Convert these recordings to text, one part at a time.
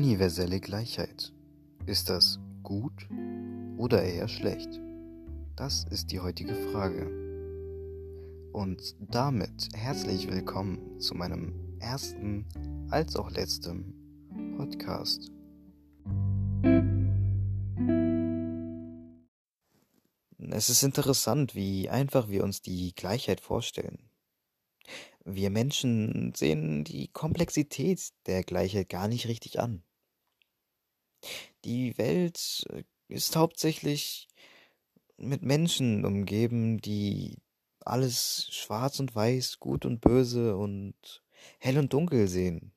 Universelle Gleichheit. Ist das gut oder eher schlecht? Das ist die heutige Frage. Und damit herzlich willkommen zu meinem ersten als auch letzten Podcast. Es ist interessant, wie einfach wir uns die Gleichheit vorstellen. Wir Menschen sehen die Komplexität der Gleichheit gar nicht richtig an. Die Welt äh, ist hauptsächlich mit Menschen umgeben, die alles schwarz und weiß, gut und böse und hell und dunkel sehen.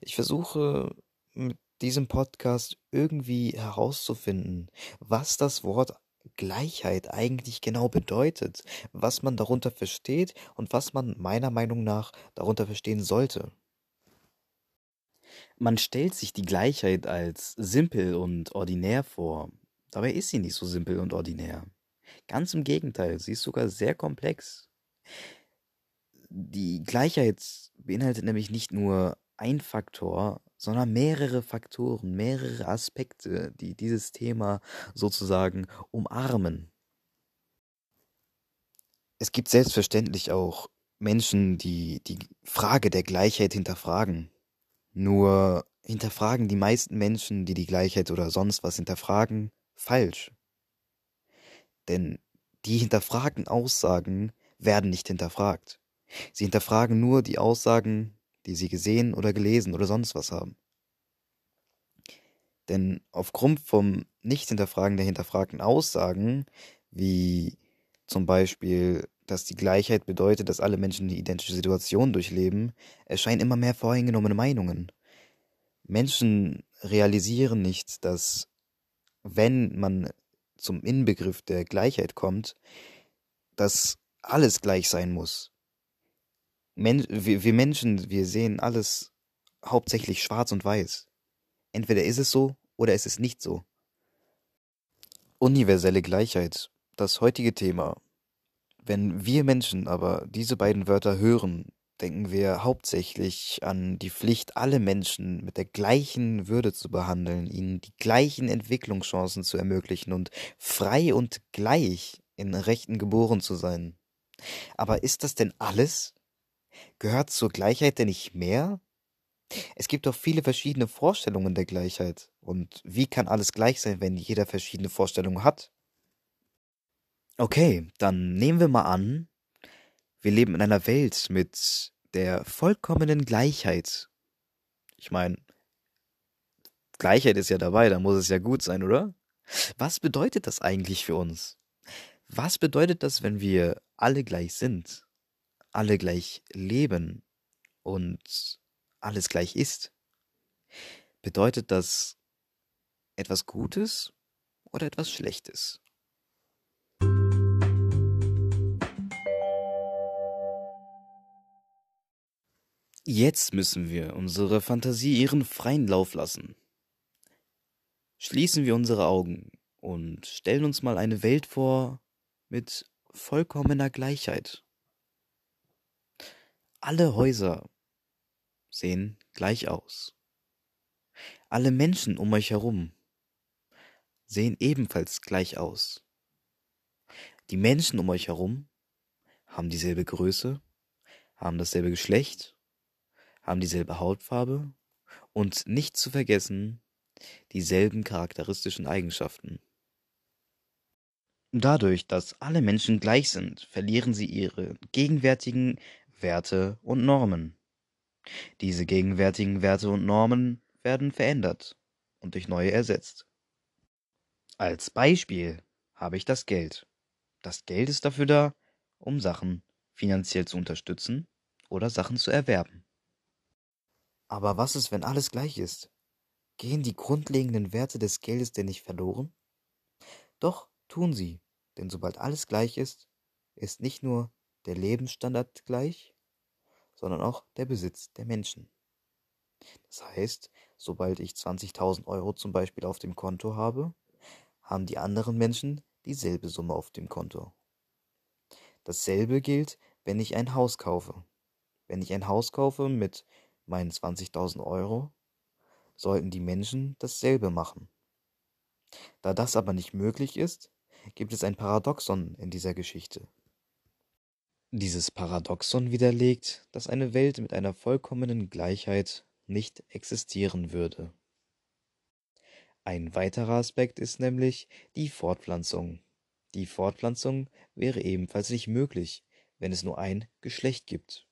Ich versuche mit diesem Podcast irgendwie herauszufinden, was das Wort Gleichheit eigentlich genau bedeutet, was man darunter versteht und was man meiner Meinung nach darunter verstehen sollte. Man stellt sich die Gleichheit als simpel und ordinär vor, dabei ist sie nicht so simpel und ordinär. Ganz im Gegenteil, sie ist sogar sehr komplex. Die Gleichheit beinhaltet nämlich nicht nur ein Faktor, sondern mehrere Faktoren, mehrere Aspekte, die dieses Thema sozusagen umarmen. Es gibt selbstverständlich auch Menschen, die die Frage der Gleichheit hinterfragen. Nur hinterfragen die meisten Menschen, die die Gleichheit oder sonst was hinterfragen, falsch. Denn die hinterfragten Aussagen werden nicht hinterfragt. Sie hinterfragen nur die Aussagen die sie gesehen oder gelesen oder sonst was haben. Denn aufgrund vom Nicht-Hinterfragen der hinterfragten Aussagen, wie zum Beispiel, dass die Gleichheit bedeutet, dass alle Menschen die identische Situation durchleben, erscheinen immer mehr vorhingenommene Meinungen. Menschen realisieren nicht, dass wenn man zum Inbegriff der Gleichheit kommt, dass alles gleich sein muss. Men wir, wir Menschen, wir sehen alles hauptsächlich schwarz und weiß. Entweder ist es so oder ist es nicht so. Universelle Gleichheit, das heutige Thema. Wenn wir Menschen aber diese beiden Wörter hören, denken wir hauptsächlich an die Pflicht, alle Menschen mit der gleichen Würde zu behandeln, ihnen die gleichen Entwicklungschancen zu ermöglichen und frei und gleich in Rechten geboren zu sein. Aber ist das denn alles? Gehört zur Gleichheit denn nicht mehr? Es gibt doch viele verschiedene Vorstellungen der Gleichheit. Und wie kann alles gleich sein, wenn jeder verschiedene Vorstellungen hat? Okay, dann nehmen wir mal an, wir leben in einer Welt mit der vollkommenen Gleichheit. Ich meine, Gleichheit ist ja dabei, da muss es ja gut sein, oder? Was bedeutet das eigentlich für uns? Was bedeutet das, wenn wir alle gleich sind? alle gleich leben und alles gleich ist, bedeutet das etwas Gutes oder etwas Schlechtes? Jetzt müssen wir unsere Fantasie ihren freien Lauf lassen. Schließen wir unsere Augen und stellen uns mal eine Welt vor mit vollkommener Gleichheit. Alle Häuser sehen gleich aus. Alle Menschen um euch herum sehen ebenfalls gleich aus. Die Menschen um euch herum haben dieselbe Größe, haben dasselbe Geschlecht, haben dieselbe Hautfarbe und nicht zu vergessen dieselben charakteristischen Eigenschaften. Dadurch, dass alle Menschen gleich sind, verlieren sie ihre gegenwärtigen Werte und Normen. Diese gegenwärtigen Werte und Normen werden verändert und durch neue ersetzt. Als Beispiel habe ich das Geld. Das Geld ist dafür da, um Sachen finanziell zu unterstützen oder Sachen zu erwerben. Aber was ist, wenn alles gleich ist? Gehen die grundlegenden Werte des Geldes denn nicht verloren? Doch tun sie, denn sobald alles gleich ist, ist nicht nur der Lebensstandard gleich, sondern auch der Besitz der Menschen. Das heißt, sobald ich 20.000 Euro zum Beispiel auf dem Konto habe, haben die anderen Menschen dieselbe Summe auf dem Konto. Dasselbe gilt, wenn ich ein Haus kaufe. Wenn ich ein Haus kaufe mit meinen 20.000 Euro, sollten die Menschen dasselbe machen. Da das aber nicht möglich ist, gibt es ein Paradoxon in dieser Geschichte. Dieses Paradoxon widerlegt, dass eine Welt mit einer vollkommenen Gleichheit nicht existieren würde. Ein weiterer Aspekt ist nämlich die Fortpflanzung. Die Fortpflanzung wäre ebenfalls nicht möglich, wenn es nur ein Geschlecht gibt.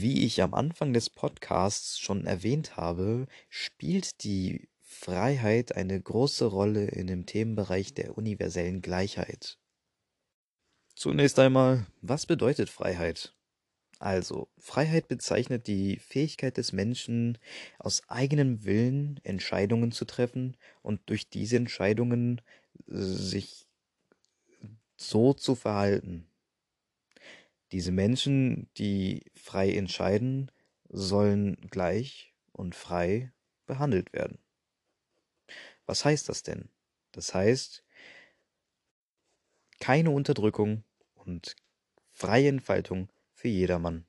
Wie ich am Anfang des Podcasts schon erwähnt habe, spielt die Freiheit eine große Rolle in dem Themenbereich der universellen Gleichheit. Zunächst einmal, was bedeutet Freiheit? Also, Freiheit bezeichnet die Fähigkeit des Menschen, aus eigenem Willen Entscheidungen zu treffen und durch diese Entscheidungen sich so zu verhalten. Diese Menschen, die frei entscheiden, sollen gleich und frei behandelt werden. Was heißt das denn? Das heißt, keine Unterdrückung und freie Entfaltung für jedermann.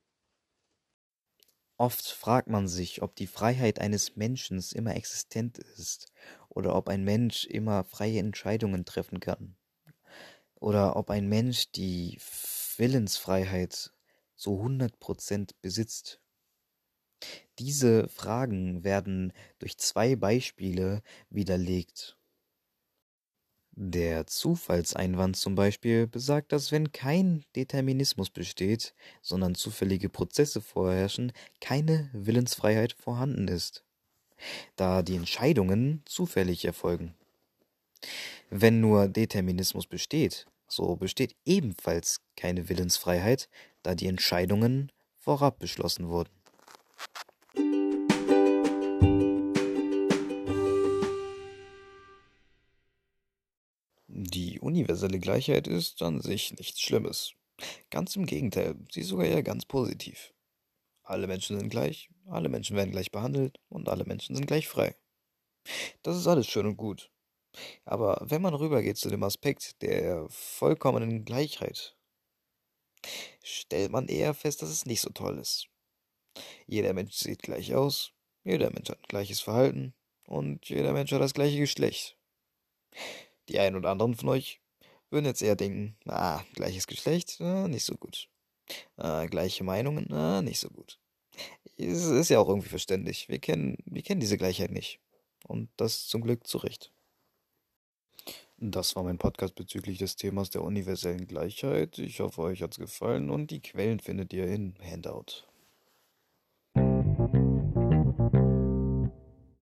Oft fragt man sich, ob die Freiheit eines Menschen immer existent ist oder ob ein Mensch immer freie Entscheidungen treffen kann oder ob ein Mensch die Willensfreiheit zu 100 Prozent besitzt. Diese Fragen werden durch zwei Beispiele widerlegt. Der Zufallseinwand zum Beispiel besagt, dass wenn kein Determinismus besteht, sondern zufällige Prozesse vorherrschen, keine Willensfreiheit vorhanden ist, da die Entscheidungen zufällig erfolgen. Wenn nur Determinismus besteht, so besteht ebenfalls keine Willensfreiheit, da die Entscheidungen vorab beschlossen wurden. Die universelle Gleichheit ist an sich nichts Schlimmes. Ganz im Gegenteil, sie ist sogar eher ganz positiv. Alle Menschen sind gleich, alle Menschen werden gleich behandelt und alle Menschen sind gleich frei. Das ist alles schön und gut. Aber wenn man rübergeht zu dem Aspekt der vollkommenen Gleichheit, stellt man eher fest, dass es nicht so toll ist. Jeder Mensch sieht gleich aus, jeder Mensch hat gleiches Verhalten und jeder Mensch hat das gleiche Geschlecht. Die einen oder anderen von euch würden jetzt eher denken, ah, gleiches Geschlecht, ah, nicht so gut. Ah, gleiche Meinungen, ah, nicht so gut. Es ist ja auch irgendwie verständlich. Wir kennen, wir kennen diese Gleichheit nicht. Und das zum Glück zu Recht. Das war mein Podcast bezüglich des Themas der universellen Gleichheit. Ich hoffe, euch hat's gefallen und die Quellen findet ihr in Handout.